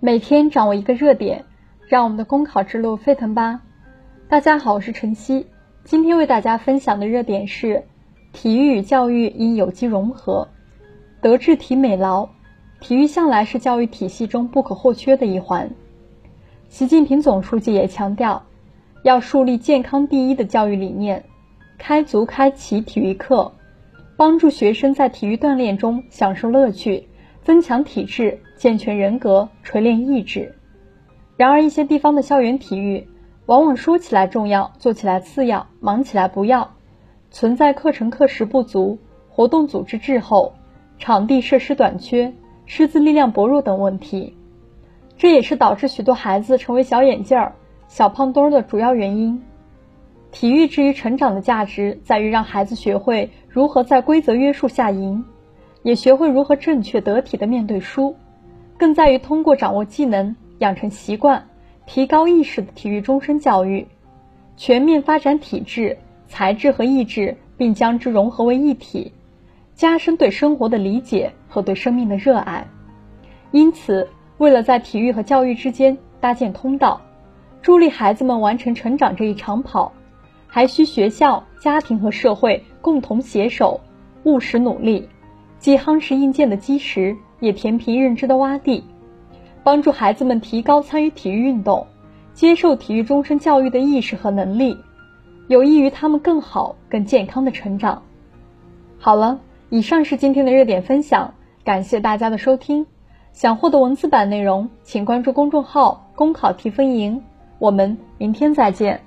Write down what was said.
每天掌握一个热点，让我们的公考之路沸腾吧！大家好，我是晨曦，今天为大家分享的热点是：体育与教育应有机融合，德智体美劳，体育向来是教育体系中不可或缺的一环。习近平总书记也强调，要树立健康第一的教育理念，开足开启体育课。帮助学生在体育锻炼中享受乐趣，增强体质，健全人格，锤炼意志。然而，一些地方的校园体育往往说起来重要，做起来次要，忙起来不要，存在课程课时不足、活动组织滞后、场地设施短缺、师资力量薄弱等问题。这也是导致许多孩子成为小眼镜儿、小胖墩儿的主要原因。体育之于成长的价值，在于让孩子学会如何在规则约束下赢，也学会如何正确得体的面对输，更在于通过掌握技能、养成习惯、提高意识的体育终身教育，全面发展体质、才智和意志，并将之融合为一体，加深对生活的理解和对生命的热爱。因此，为了在体育和教育之间搭建通道，助力孩子们完成成长这一长跑。还需学校、家庭和社会共同携手，务实努力，既夯实硬件的基石，也填平认知的洼地，帮助孩子们提高参与体育运动、接受体育终身教育的意识和能力，有益于他们更好、更健康的成长。好了，以上是今天的热点分享，感谢大家的收听。想获得文字版内容，请关注公众号“公考提分营”。我们明天再见。